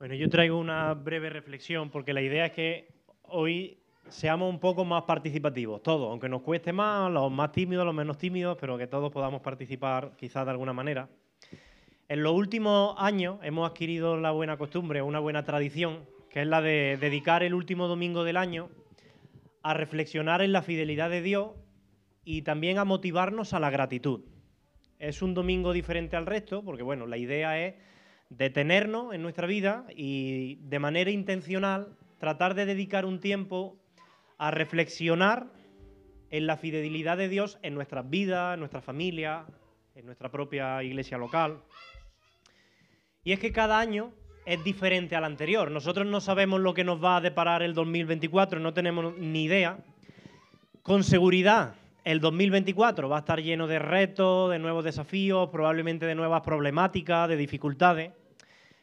Bueno, yo traigo una breve reflexión porque la idea es que hoy seamos un poco más participativos, todos, aunque nos cueste más, los más tímidos, los menos tímidos, pero que todos podamos participar quizás de alguna manera. En los últimos años hemos adquirido la buena costumbre, una buena tradición, que es la de dedicar el último domingo del año a reflexionar en la fidelidad de Dios y también a motivarnos a la gratitud. Es un domingo diferente al resto, porque bueno, la idea es detenernos en nuestra vida y de manera intencional tratar de dedicar un tiempo a reflexionar en la fidelidad de Dios en nuestras vidas, en nuestra familia, en nuestra propia iglesia local. Y es que cada año es diferente al anterior. Nosotros no sabemos lo que nos va a deparar el 2024, no tenemos ni idea. Con seguridad, el 2024 va a estar lleno de retos, de nuevos desafíos, probablemente de nuevas problemáticas, de dificultades.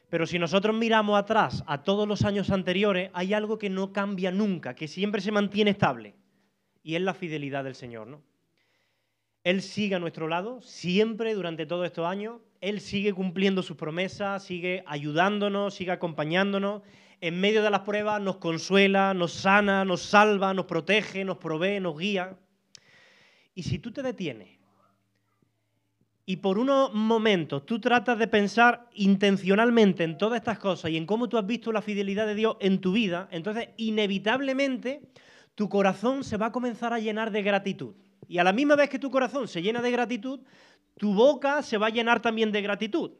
Pero si nosotros miramos atrás a todos los años anteriores, hay algo que no cambia nunca, que siempre se mantiene estable, y es la fidelidad del Señor. ¿no? Él sigue a nuestro lado, siempre durante todos estos años, Él sigue cumpliendo sus promesas, sigue ayudándonos, sigue acompañándonos. En medio de las pruebas nos consuela, nos sana, nos salva, nos protege, nos provee, nos guía. Y si tú te detienes y por unos momentos tú tratas de pensar intencionalmente en todas estas cosas y en cómo tú has visto la fidelidad de Dios en tu vida, entonces inevitablemente tu corazón se va a comenzar a llenar de gratitud. Y a la misma vez que tu corazón se llena de gratitud, tu boca se va a llenar también de gratitud.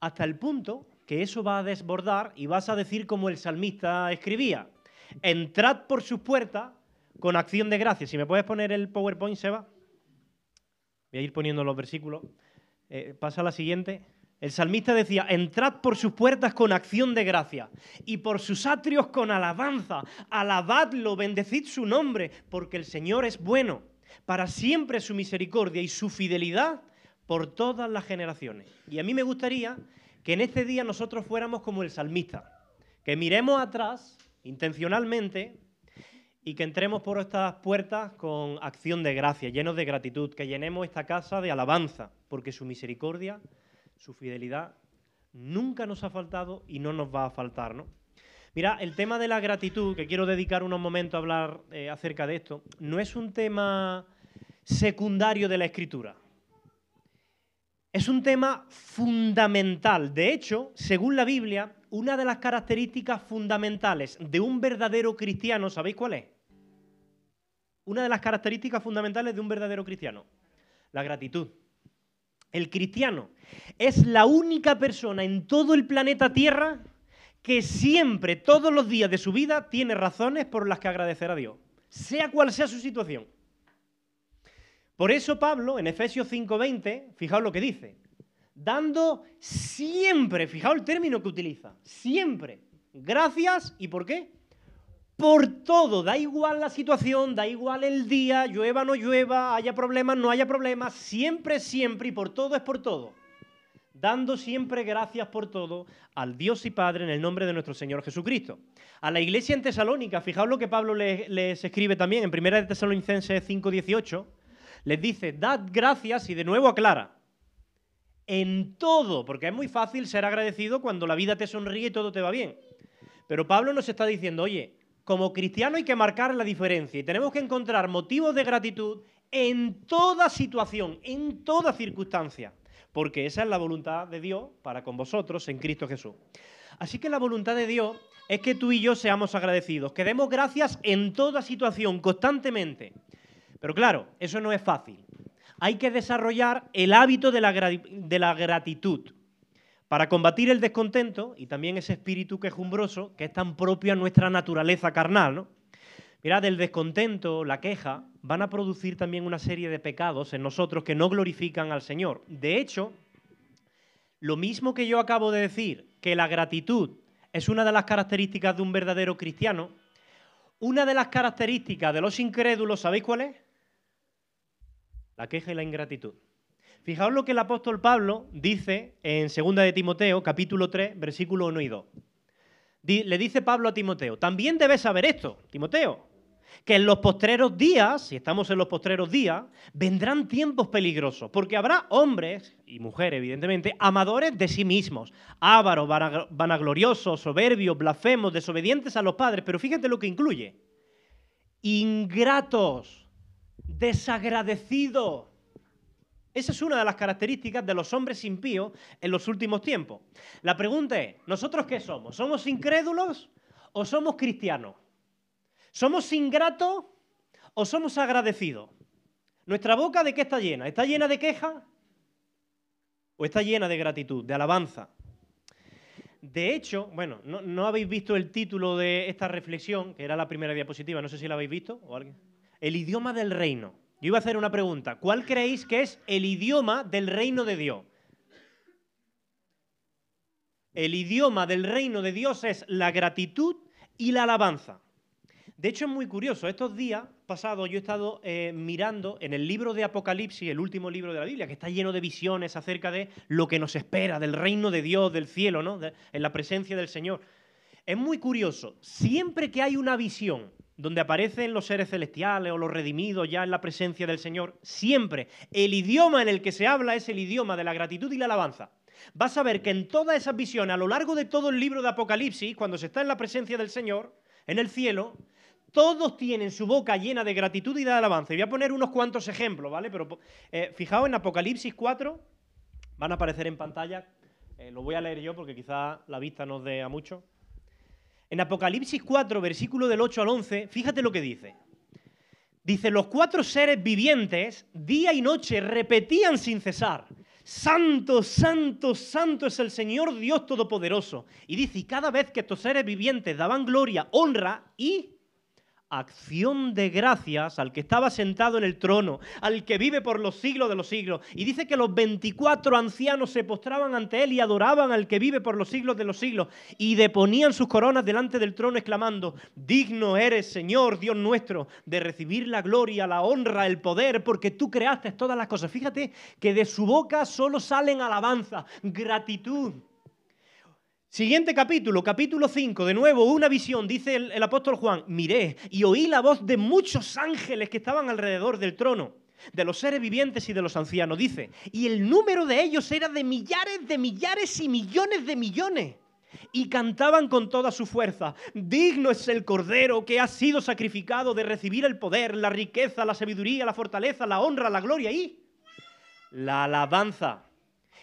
Hasta el punto que eso va a desbordar y vas a decir como el salmista escribía, entrad por sus puertas con acción de gracia. Si me puedes poner el PowerPoint, Seba. Voy a ir poniendo los versículos. Eh, pasa a la siguiente. El salmista decía, entrad por sus puertas con acción de gracia y por sus atrios con alabanza. Alabadlo, bendecid su nombre, porque el Señor es bueno. Para siempre su misericordia y su fidelidad por todas las generaciones. Y a mí me gustaría que en este día nosotros fuéramos como el salmista, que miremos atrás intencionalmente y que entremos por estas puertas con acción de gracia, llenos de gratitud, que llenemos esta casa de alabanza, porque su misericordia, su fidelidad, nunca nos ha faltado y no nos va a faltar, ¿no? Mira, el tema de la gratitud, que quiero dedicar unos momentos a hablar eh, acerca de esto, no es un tema secundario de la escritura. Es un tema fundamental. De hecho, según la Biblia, una de las características fundamentales de un verdadero cristiano, ¿sabéis cuál es? Una de las características fundamentales de un verdadero cristiano, la gratitud. El cristiano es la única persona en todo el planeta Tierra que siempre, todos los días de su vida, tiene razones por las que agradecer a Dios, sea cual sea su situación. Por eso Pablo, en Efesios 5:20, fijaos lo que dice, dando siempre, fijaos el término que utiliza, siempre, gracias, ¿y por qué? Por todo, da igual la situación, da igual el día, llueva, no llueva, haya problemas, no haya problemas, siempre, siempre y por todo es por todo dando siempre gracias por todo al Dios y Padre en el nombre de nuestro Señor Jesucristo. A la iglesia en Tesalónica, fijaos lo que Pablo les, escribe también en 1 Tesalonicenses 5:18, les dice, dad gracias y de nuevo aclara, en todo, porque es muy fácil ser agradecido cuando la vida te sonríe y todo te va bien. Pero Pablo nos está diciendo, oye, como cristiano hay que marcar la diferencia y tenemos que encontrar motivos de gratitud en toda situación, en toda circunstancia porque esa es la voluntad de Dios para con vosotros en Cristo Jesús. Así que la voluntad de Dios es que tú y yo seamos agradecidos, que demos gracias en toda situación, constantemente. Pero claro, eso no es fácil. Hay que desarrollar el hábito de la, de la gratitud para combatir el descontento y también ese espíritu quejumbroso que es tan propio a nuestra naturaleza carnal, ¿no? Mirad, el descontento, la queja, van a producir también una serie de pecados en nosotros que no glorifican al Señor. De hecho, lo mismo que yo acabo de decir, que la gratitud es una de las características de un verdadero cristiano, una de las características de los incrédulos, ¿sabéis cuál es? La queja y la ingratitud. Fijaos lo que el apóstol Pablo dice en 2 de Timoteo, capítulo 3, versículo 1 y 2. Le dice Pablo a Timoteo, también debes saber esto, Timoteo, que en los postreros días, si estamos en los postreros días, vendrán tiempos peligrosos, porque habrá hombres y mujeres, evidentemente, amadores de sí mismos, ávaros, vanagloriosos, soberbios, blasfemos, desobedientes a los padres, pero fíjate lo que incluye. Ingratos, desagradecidos. Esa es una de las características de los hombres impíos en los últimos tiempos. La pregunta es, ¿nosotros qué somos? ¿Somos incrédulos o somos cristianos? ¿Somos ingratos o somos agradecidos? ¿Nuestra boca de qué está llena? ¿Está llena de queja o está llena de gratitud, de alabanza? De hecho, bueno, no, habéis visto el título de esta reflexión, que era la primera diapositiva, no sé si la habéis visto o alguien. El idioma del reino. Yo iba a hacer una pregunta. ¿Cuál creéis que es el idioma del reino de Dios? El idioma del reino de Dios es la gratitud y la alabanza. De hecho, es muy curioso. Estos días pasados yo he estado eh, mirando en el libro de Apocalipsis, el último libro de la Biblia, que está lleno de visiones acerca de lo que nos espera, del reino de Dios, del cielo, ¿no? en la presencia del Señor. Es muy curioso. Siempre que hay una visión donde aparecen los seres celestiales o los redimidos ya en la presencia del Señor, siempre el idioma en el que se habla es el idioma de la gratitud y la alabanza. Vas a ver que en todas esas visiones, a lo largo de todo el libro de Apocalipsis, cuando se está en la presencia del Señor, en el cielo, todos tienen su boca llena de gratitud y de alabanza. Y voy a poner unos cuantos ejemplos, ¿vale? Pero eh, fijaos en Apocalipsis 4, van a aparecer en pantalla, eh, lo voy a leer yo porque quizá la vista nos dé a mucho. En Apocalipsis 4, versículo del 8 al 11, fíjate lo que dice. Dice, los cuatro seres vivientes, día y noche, repetían sin cesar, Santo, santo, santo es el Señor Dios Todopoderoso. Y dice, y cada vez que estos seres vivientes daban gloria, honra y acción de gracias al que estaba sentado en el trono, al que vive por los siglos de los siglos. Y dice que los 24 ancianos se postraban ante él y adoraban al que vive por los siglos de los siglos y deponían sus coronas delante del trono exclamando, digno eres, Señor, Dios nuestro, de recibir la gloria, la honra, el poder, porque tú creaste todas las cosas. Fíjate que de su boca solo salen alabanza, gratitud Siguiente capítulo, capítulo 5, de nuevo una visión, dice el, apóstol Juan, miré y oí la voz de muchos ángeles que estaban alrededor del trono, de los seres vivientes y de los ancianos, dice, y el número de ellos era de millares de millares y millones de millones. Y cantaban con toda su fuerza, digno es el Cordero que ha sido sacrificado de recibir el poder, la riqueza, la sabiduría, la fortaleza, la honra, la gloria y la alabanza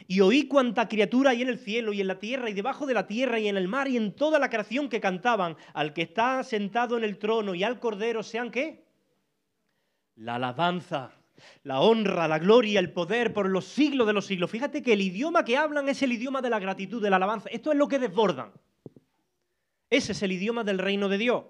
y oí cuanta criatura hay en el cielo y en la tierra y debajo de la tierra y en el mar y en toda la creación que cantaban al que está sentado en el trono y al cordero sean qué? La alabanza, la honra, la gloria, el poder por los siglos de los siglos. Fíjate que el idioma que hablan es el idioma de la gratitud, de la alabanza. Esto es lo que desbordan. Ese es el idioma del reino de Dios.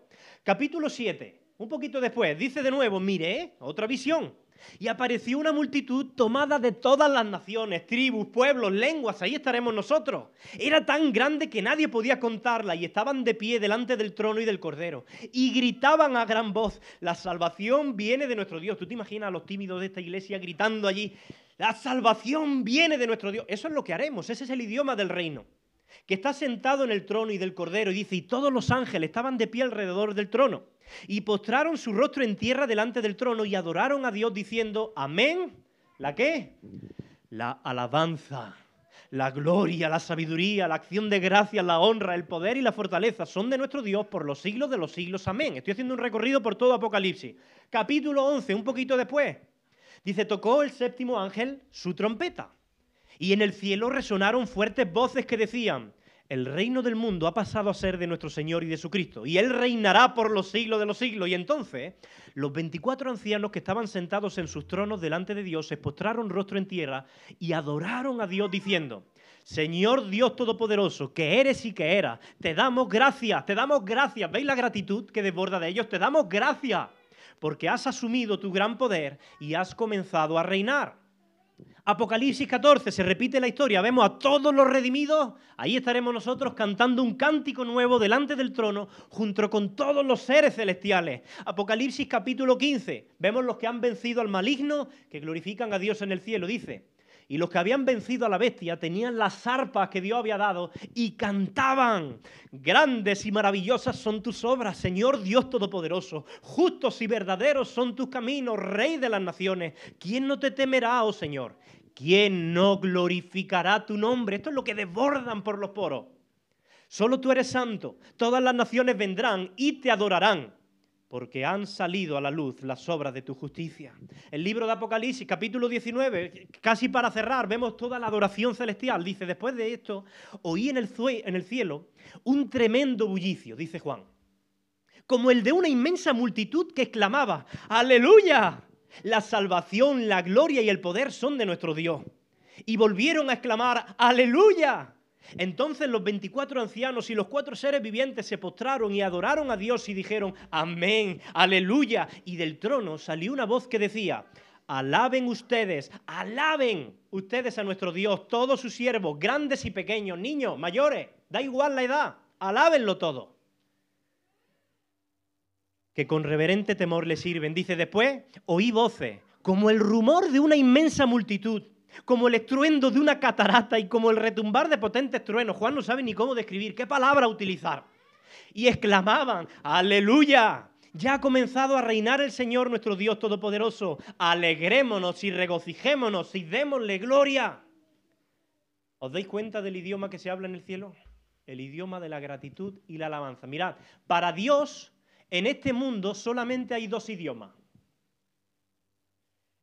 Capítulo 7, un poquito después, dice de nuevo, mire, otra visión. Y apareció una multitud tomada de todas las naciones, tribus, pueblos, lenguas, ahí estaremos nosotros. Era tan grande que nadie podía contarla y estaban de pie delante del trono y del cordero. Y gritaban a gran voz, la salvación viene de nuestro Dios. ¿Tú te imaginas a los tímidos de esta iglesia gritando allí, la salvación viene de nuestro Dios? Eso es lo que haremos, ese es el idioma del reino que está sentado en el trono y del cordero, y dice, y todos los ángeles estaban de pie alrededor del trono, y postraron su rostro en tierra delante del trono y adoraron a Dios diciendo, amén, ¿la qué? La alabanza, la gloria, la sabiduría, la acción de gracias, la honra, el poder y la fortaleza son de nuestro Dios por los siglos de los siglos, amén. Estoy haciendo un recorrido por todo Apocalipsis. Capítulo 11, un poquito después, dice, tocó el séptimo ángel su trompeta. Y en el cielo resonaron fuertes voces que decían, el reino del mundo ha pasado a ser de nuestro Señor y de su Cristo, y Él reinará por los siglos de los siglos. Y entonces los 24 ancianos que estaban sentados en sus tronos delante de Dios se postraron rostro en tierra y adoraron a Dios diciendo, Señor Dios Todopoderoso, que eres y que eras, te damos gracias, te damos gracias. ¿Veis la gratitud que desborda de ellos? Te damos gracias porque has asumido tu gran poder y has comenzado a reinar. Apocalipsis 14, se repite la historia, vemos a todos los redimidos, ahí estaremos nosotros cantando un cántico nuevo delante del trono, junto con todos los seres celestiales. Apocalipsis capítulo 15, vemos los que han vencido al maligno, que glorifican a Dios en el cielo, dice, Y los que habían vencido a la bestia tenían las arpas que Dios había dado y cantaban. Grandes y maravillosas son tus obras, Señor Dios Todopoderoso. Justos y verdaderos son tus caminos, Rey de las naciones. ¿Quién no te temerá, oh Señor? ¿Quién no glorificará tu nombre? Esto es lo que desbordan por los poros. Solo tú eres santo. Todas las naciones vendrán y te adorarán porque han salido a la luz las obras de tu justicia. El libro de Apocalipsis, capítulo 19, casi para cerrar, vemos toda la adoración celestial. Dice, después de esto, oí en el, en el cielo un tremendo bullicio, dice Juan, como el de una inmensa multitud que exclamaba, aleluya, la salvación, la gloria y el poder son de nuestro Dios. Y volvieron a exclamar, aleluya entonces los 24 ancianos y los cuatro seres vivientes se postraron y adoraron a Dios y dijeron, amén, aleluya. Y del trono salió una voz que decía, alaben ustedes, alaben ustedes a nuestro Dios, todos sus siervos, grandes y pequeños, niños, mayores, da igual la edad, alábenlo todo. Que con reverente temor le sirven. Dice después, oí voces, como el rumor de una inmensa multitud como el estruendo de una catarata y como el retumbar de potentes truenos. Juan no sabe ni cómo describir, qué palabra utilizar. Y exclamaban, aleluya, ya ha comenzado a reinar el Señor nuestro Dios Todopoderoso. Alegrémonos y regocijémonos y démosle gloria. ¿Os dais cuenta del idioma que se habla en el cielo? El idioma de la gratitud y la alabanza. Mirad, para Dios en este mundo solamente hay dos idiomas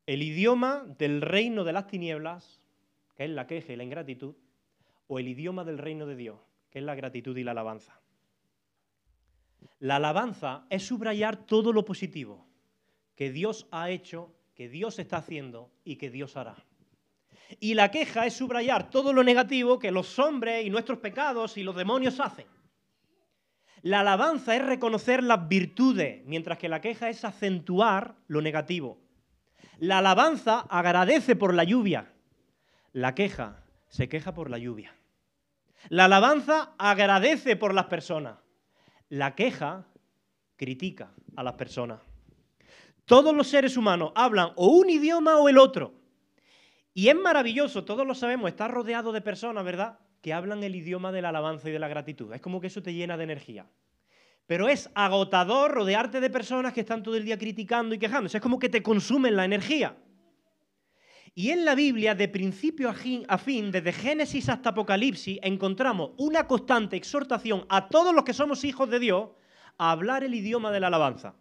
el idioma del reino de las tinieblas, que es la queja y la ingratitud, o el idioma del reino de Dios, que es la gratitud y la alabanza. La alabanza es subrayar todo lo positivo que Dios ha hecho, que Dios está haciendo y que Dios hará. Y la queja es subrayar todo lo negativo que los hombres y nuestros pecados y los demonios hacen. La alabanza es reconocer las virtudes, mientras que la queja es acentuar lo negativo. La alabanza agradece por la lluvia. La queja se queja por la lluvia. La alabanza agradece por las personas. La queja critica a las personas. Todos los seres humanos hablan o un idioma o el otro. Y es maravilloso, todos lo sabemos, está rodeado de personas, ¿verdad? Que hablan el idioma de la alabanza y de la gratitud. Es como que eso te llena de energía. Pero es agotador rodearte de personas que están todo el día criticando y quejándose. Es como que te consumen la energía. Y en la Biblia, de principio a fin, desde Génesis hasta Apocalipsis, encontramos una constante exhortación a todos los que somos hijos de Dios a hablar el idioma de la alabanza.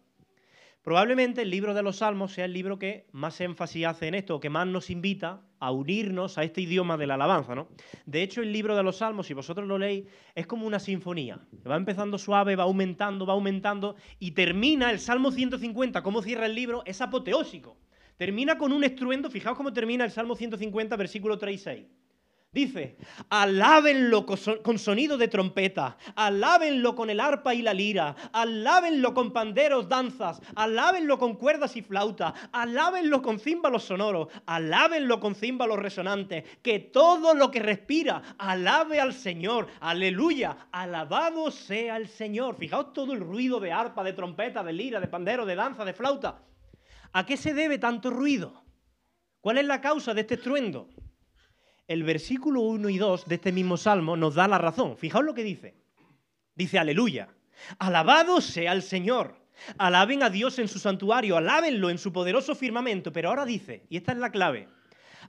Probablemente el libro de los Salmos sea el libro que más énfasis hace en esto, que más nos invita a unirnos a este idioma de la alabanza. ¿no? De hecho, el libro de los Salmos, si vosotros lo leéis, es como una sinfonía. Va empezando suave, va aumentando, va aumentando y termina el Salmo 150, cómo cierra el libro, es apoteósico. Termina con un estruendo, fijaos cómo termina el Salmo 150, versículo 3 y 6. Dice, alábenlo con sonido de trompeta, alábenlo con el arpa y la lira, alábenlo con panderos, danzas, alábenlo con cuerdas y flauta, alábenlo con címbalos sonoros, alábenlo con címbalos resonantes, que todo lo que respira alabe al Señor, aleluya, alabado sea el Señor. Fijaos todo el ruido de arpa, de trompeta, de lira, de pandero, de danza, de flauta. ¿A qué se debe tanto ruido? ¿Cuál es la causa de este estruendo? El versículo 1 y 2 de este mismo salmo nos da la razón. Fijaos lo que dice. Dice, aleluya. Alabado sea el Señor. Alaben a Dios en su santuario, alábenlo en su poderoso firmamento. Pero ahora dice, y esta es la clave,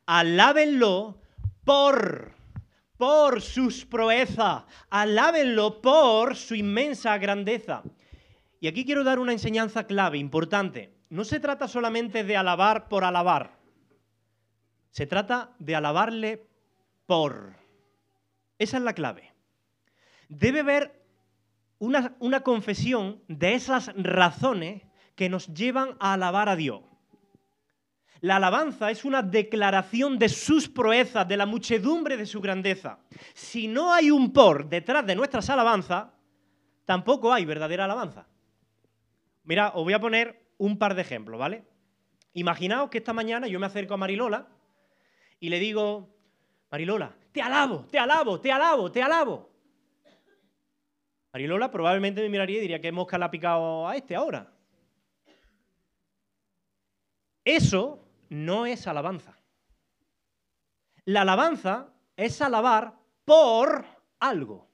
alábenlo por, por sus proezas, alábenlo por su inmensa grandeza. Y aquí quiero dar una enseñanza clave, importante. No se trata solamente de alabar por alabar. Se trata de alabarle por. Esa es la clave. Debe haber una, una confesión de esas razones que nos llevan a alabar a Dios. La alabanza es una declaración de sus proezas, de la muchedumbre de su grandeza. Si no hay un por detrás de nuestras alabanzas, tampoco hay verdadera alabanza. Mira, os voy a poner un par de ejemplos, ¿vale? Imaginaos que esta mañana yo me acerco a Marilola y le digo, Marilola, te alabo, te alabo, te alabo, te alabo. Marilola probablemente me miraría y diría que mosca le ha picado a este ahora. Eso no es alabanza. La alabanza es alabar por algo.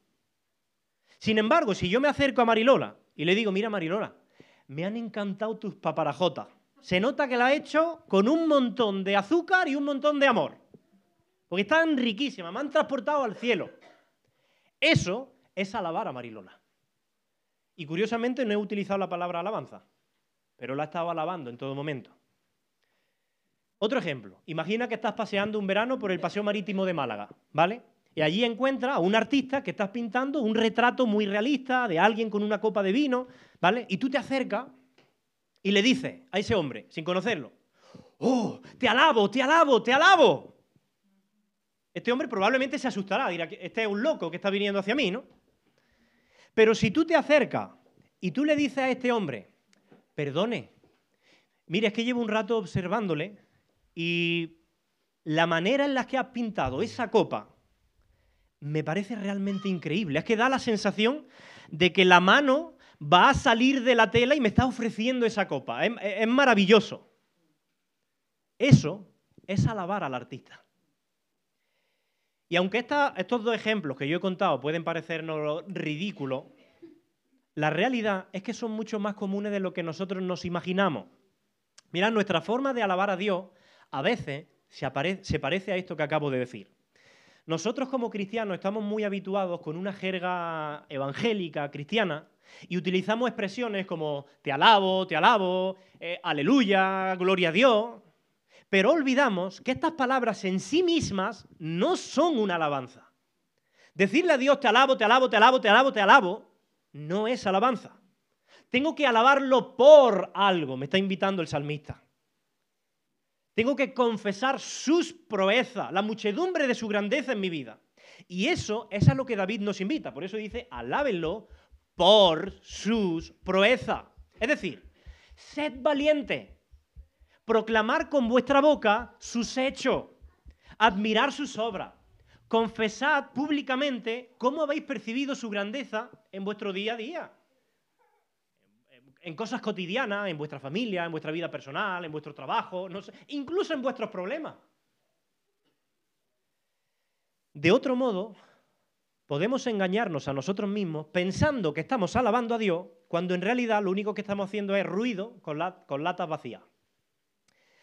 Sin embargo, si yo me acerco a Marilola y le digo, mira Marilola, me han encantado tus paparajotas. Se nota que la ha hecho con un montón de azúcar y un montón de amor. Porque están riquísimas, me han transportado al cielo. Eso es alabar a Marilola. Y curiosamente no he utilizado la palabra alabanza, pero la he estado alabando en todo momento. Otro ejemplo, imagina que estás paseando un verano por el Paseo Marítimo de Málaga, ¿vale? Y allí encuentras a un artista que estás pintando un retrato muy realista de alguien con una copa de vino, ¿vale? Y tú te acercas y le dices a ese hombre, sin conocerlo, ¡Oh, te alabo, te alabo, te alabo! Este hombre probablemente se asustará, dirá, este es un loco que está viniendo hacia mí, ¿no? Pero si tú te acercas y tú le dices a este hombre, perdone, mire, es que llevo un rato observándole y la manera en la que has pintado esa copa me parece realmente increíble. Es que da la sensación de que la mano va a salir de la tela y me está ofreciendo esa copa. Es, maravilloso. Eso es alabar al artista. Y aunque estos dos ejemplos que yo he contado pueden parecernos ridículos, la realidad es que son mucho más comunes de lo que nosotros nos imaginamos. Mirad, nuestra forma de alabar a Dios a veces se, se parece a esto que acabo de decir. Nosotros como cristianos estamos muy habituados con una jerga evangélica cristiana y utilizamos expresiones como te alabo, te alabo, eh, aleluya, gloria a Dios, pero olvidamos que estas palabras en sí mismas no son una alabanza. Decirle a Dios te alabo, te alabo, te alabo, te alabo, te alabo, no es alabanza. Tengo que alabarlo por algo, me está invitando el salmista. Tengo que confesar sus proezas, la muchedumbre de su grandeza en mi vida. Y eso es a lo que David nos invita. Por eso dice, alábenlo por sus proezas. Es decir, sed valiente, proclamar con vuestra boca sus hechos, admirar sus obras, confesad públicamente cómo habéis percibido su grandeza en vuestro día a día en cosas cotidianas, en vuestra familia, en vuestra vida personal, en vuestro trabajo, incluso en vuestros problemas. De otro modo, podemos engañarnos a nosotros mismos pensando que estamos alabando a Dios cuando en realidad lo único que estamos haciendo es ruido con, con latas vacías.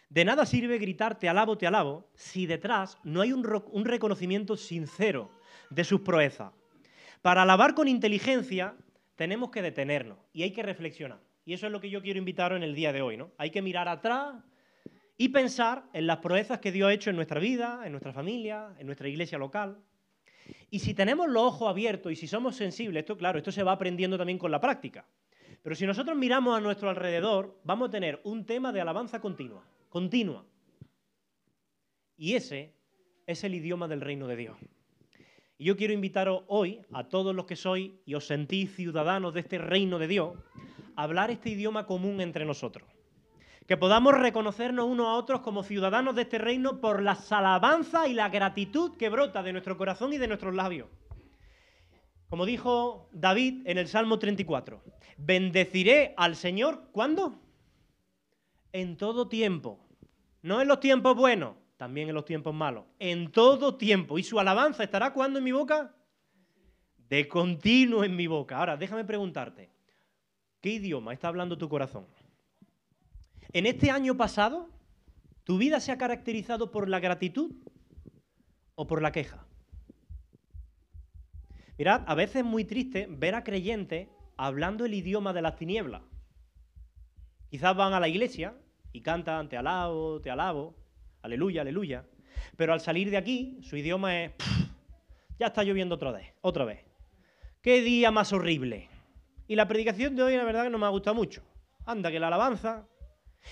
De nada sirve gritar te alabo, te alabo, si detrás no hay un, un reconocimiento sincero de sus proezas. Para alabar con inteligencia tenemos que detenernos y hay que reflexionar. Y eso es lo que yo quiero invitaros en el día de hoy, ¿no? Hay que mirar atrás y pensar en las proezas que Dios ha hecho en nuestra vida, en nuestra familia, en nuestra iglesia local. Y si tenemos los ojos abiertos y si somos sensibles, esto claro, esto se va aprendiendo también con la práctica. Pero si nosotros miramos a nuestro alrededor, vamos a tener un tema de alabanza continua, continua. Y ese es el idioma del reino de Dios. Y yo quiero invitaros hoy a todos los que sois y os sentís ciudadanos de este reino de Dios hablar este idioma común entre nosotros. Que podamos reconocernos unos a otros como ciudadanos de este reino por la alabanzas y la gratitud que brota de nuestro corazón y de nuestros labios. Como dijo David en el Salmo 34, bendeciré al Señor, ¿cuándo? En todo tiempo. No en los tiempos buenos, también en los tiempos malos. En todo tiempo. ¿Y su alabanza estará cuándo en mi boca? De continuo en mi boca. Ahora, déjame preguntarte, ¿Qué idioma está hablando tu corazón? En este año pasado, ¿tu vida se ha caracterizado por la gratitud o por la queja? Mirad, a veces es muy triste ver a creyentes hablando el idioma de las tinieblas. Quizás van a la iglesia y cantan te alabo, te alabo, aleluya, aleluya. Pero al salir de aquí, su idioma es, ya está lloviendo otra vez, otra vez. ¿Qué día más horrible? Y la predicación de hoy, la verdad, que no me ha gustado mucho. Anda, que la alabanza.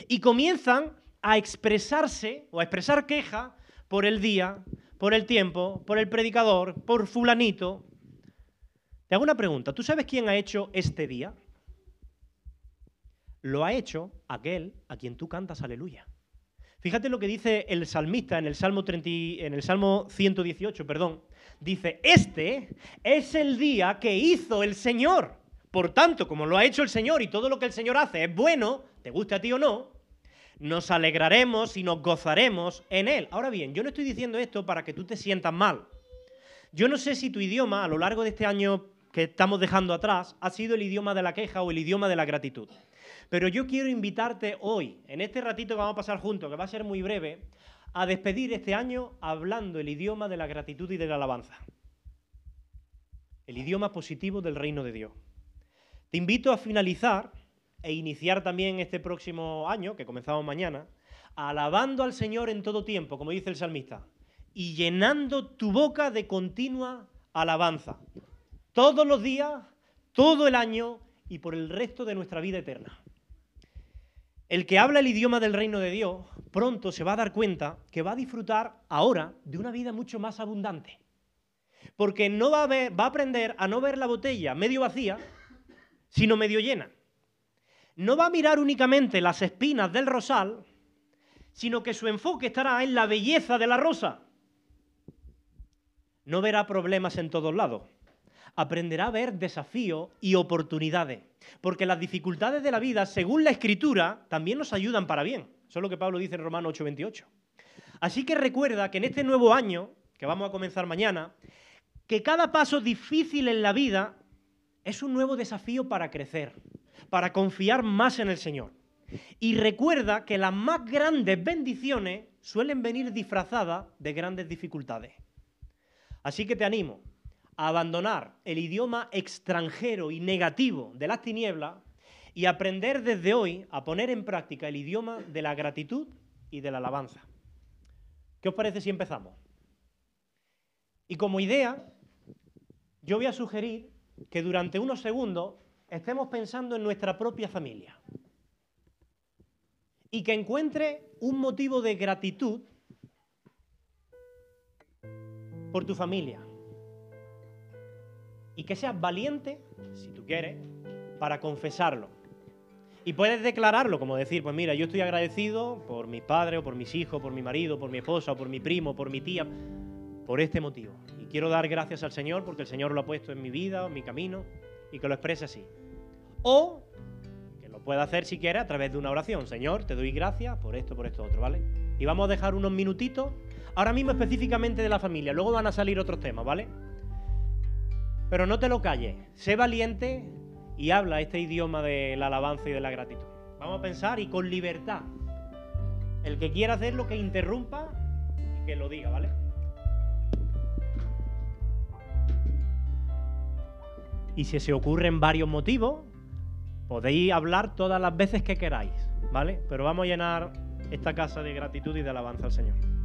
Y comienzan a expresarse o a expresar queja por el día, por el tiempo, por el predicador, por fulanito. Te hago una pregunta. ¿Tú sabes quién ha hecho este día? Lo ha hecho aquel a quien tú cantas aleluya. Fíjate lo que dice el salmista en el Salmo, 30, en el Salmo 118, perdón. Dice, este es el día que hizo el Señor. Por tanto, como lo ha hecho el Señor y todo lo que el Señor hace es bueno, te guste a ti o no, Nos alegraremos y nos gozaremos en Él. Ahora bien, yo no estoy diciendo esto para que tú te sientas mal. Yo no sé si tu idioma a lo largo de este año que estamos dejando atrás ha sido el idioma de la queja o el idioma de la gratitud. Pero yo quiero invitarte hoy, en este ratito que vamos a pasar juntos, que va a ser muy breve, a despedir este año hablando el idioma de la gratitud y de la alabanza. El idioma positivo del reino de Dios. Te invito a finalizar e iniciar también este próximo año, que comenzamos mañana, alabando al Señor en todo tiempo, como dice el salmista, y llenando tu boca de continua alabanza. Todos los días, todo el año y por el resto de nuestra vida eterna. El que habla el idioma del reino de Dios pronto se va a dar cuenta que va a disfrutar ahora de una vida mucho más abundante. Porque no va a, va a aprender a no ver la botella medio vacía, sino medio llena. No va a mirar únicamente las espinas del rosal, sino que su enfoque estará en la belleza de la rosa. No verá problemas en todos lados, aprenderá a ver desafíos y oportunidades. Porque las dificultades de la vida, según la Escritura, también nos ayudan para bien. Eso es lo que Pablo dice en Romanos 8:28. Así que recuerda que en este nuevo año, que vamos a comenzar mañana, que cada paso difícil en la vida es un nuevo desafío para crecer, para confiar más en el Señor. Y recuerda que las más grandes bendiciones suelen venir disfrazadas de grandes dificultades. Así que te animo abandonar el idioma extranjero y negativo de las tinieblas y aprender desde hoy a poner en práctica el idioma de la gratitud y de la alabanza. ¿Qué os parece si empezamos? Y como idea, yo voy a sugerir que durante unos segundos estemos pensando en nuestra propia familia y que encuentre un motivo de gratitud por tu familia y que seas valiente, si tú quieres, para confesarlo. Y puedes declararlo, como decir, pues mira, yo estoy agradecido por mis padres, o por mis hijos, por mi marido, por mi esposa, o por mi primo, por mi tía, por este motivo. Y quiero dar gracias al Señor porque el Señor lo ha puesto en mi vida, en mi camino, y que lo exprese así. O que lo pueda hacer si quieres a través de una oración. Señor, te doy gracias por esto, por esto, otro, ¿vale? Y vamos a dejar unos minutitos, ahora mismo específicamente de la familia, luego van a salir otros temas, ¿vale? Pero no te lo calles, sé valiente y habla este idioma de la alabanza y de la gratitud. Vamos a pensar y con libertad. El que quiera hacerlo, que interrumpa y que lo diga, ¿vale? Y si se ocurren varios motivos, podéis hablar todas las veces que queráis, ¿vale? Pero vamos a llenar esta casa de gratitud y de alabanza al Señor.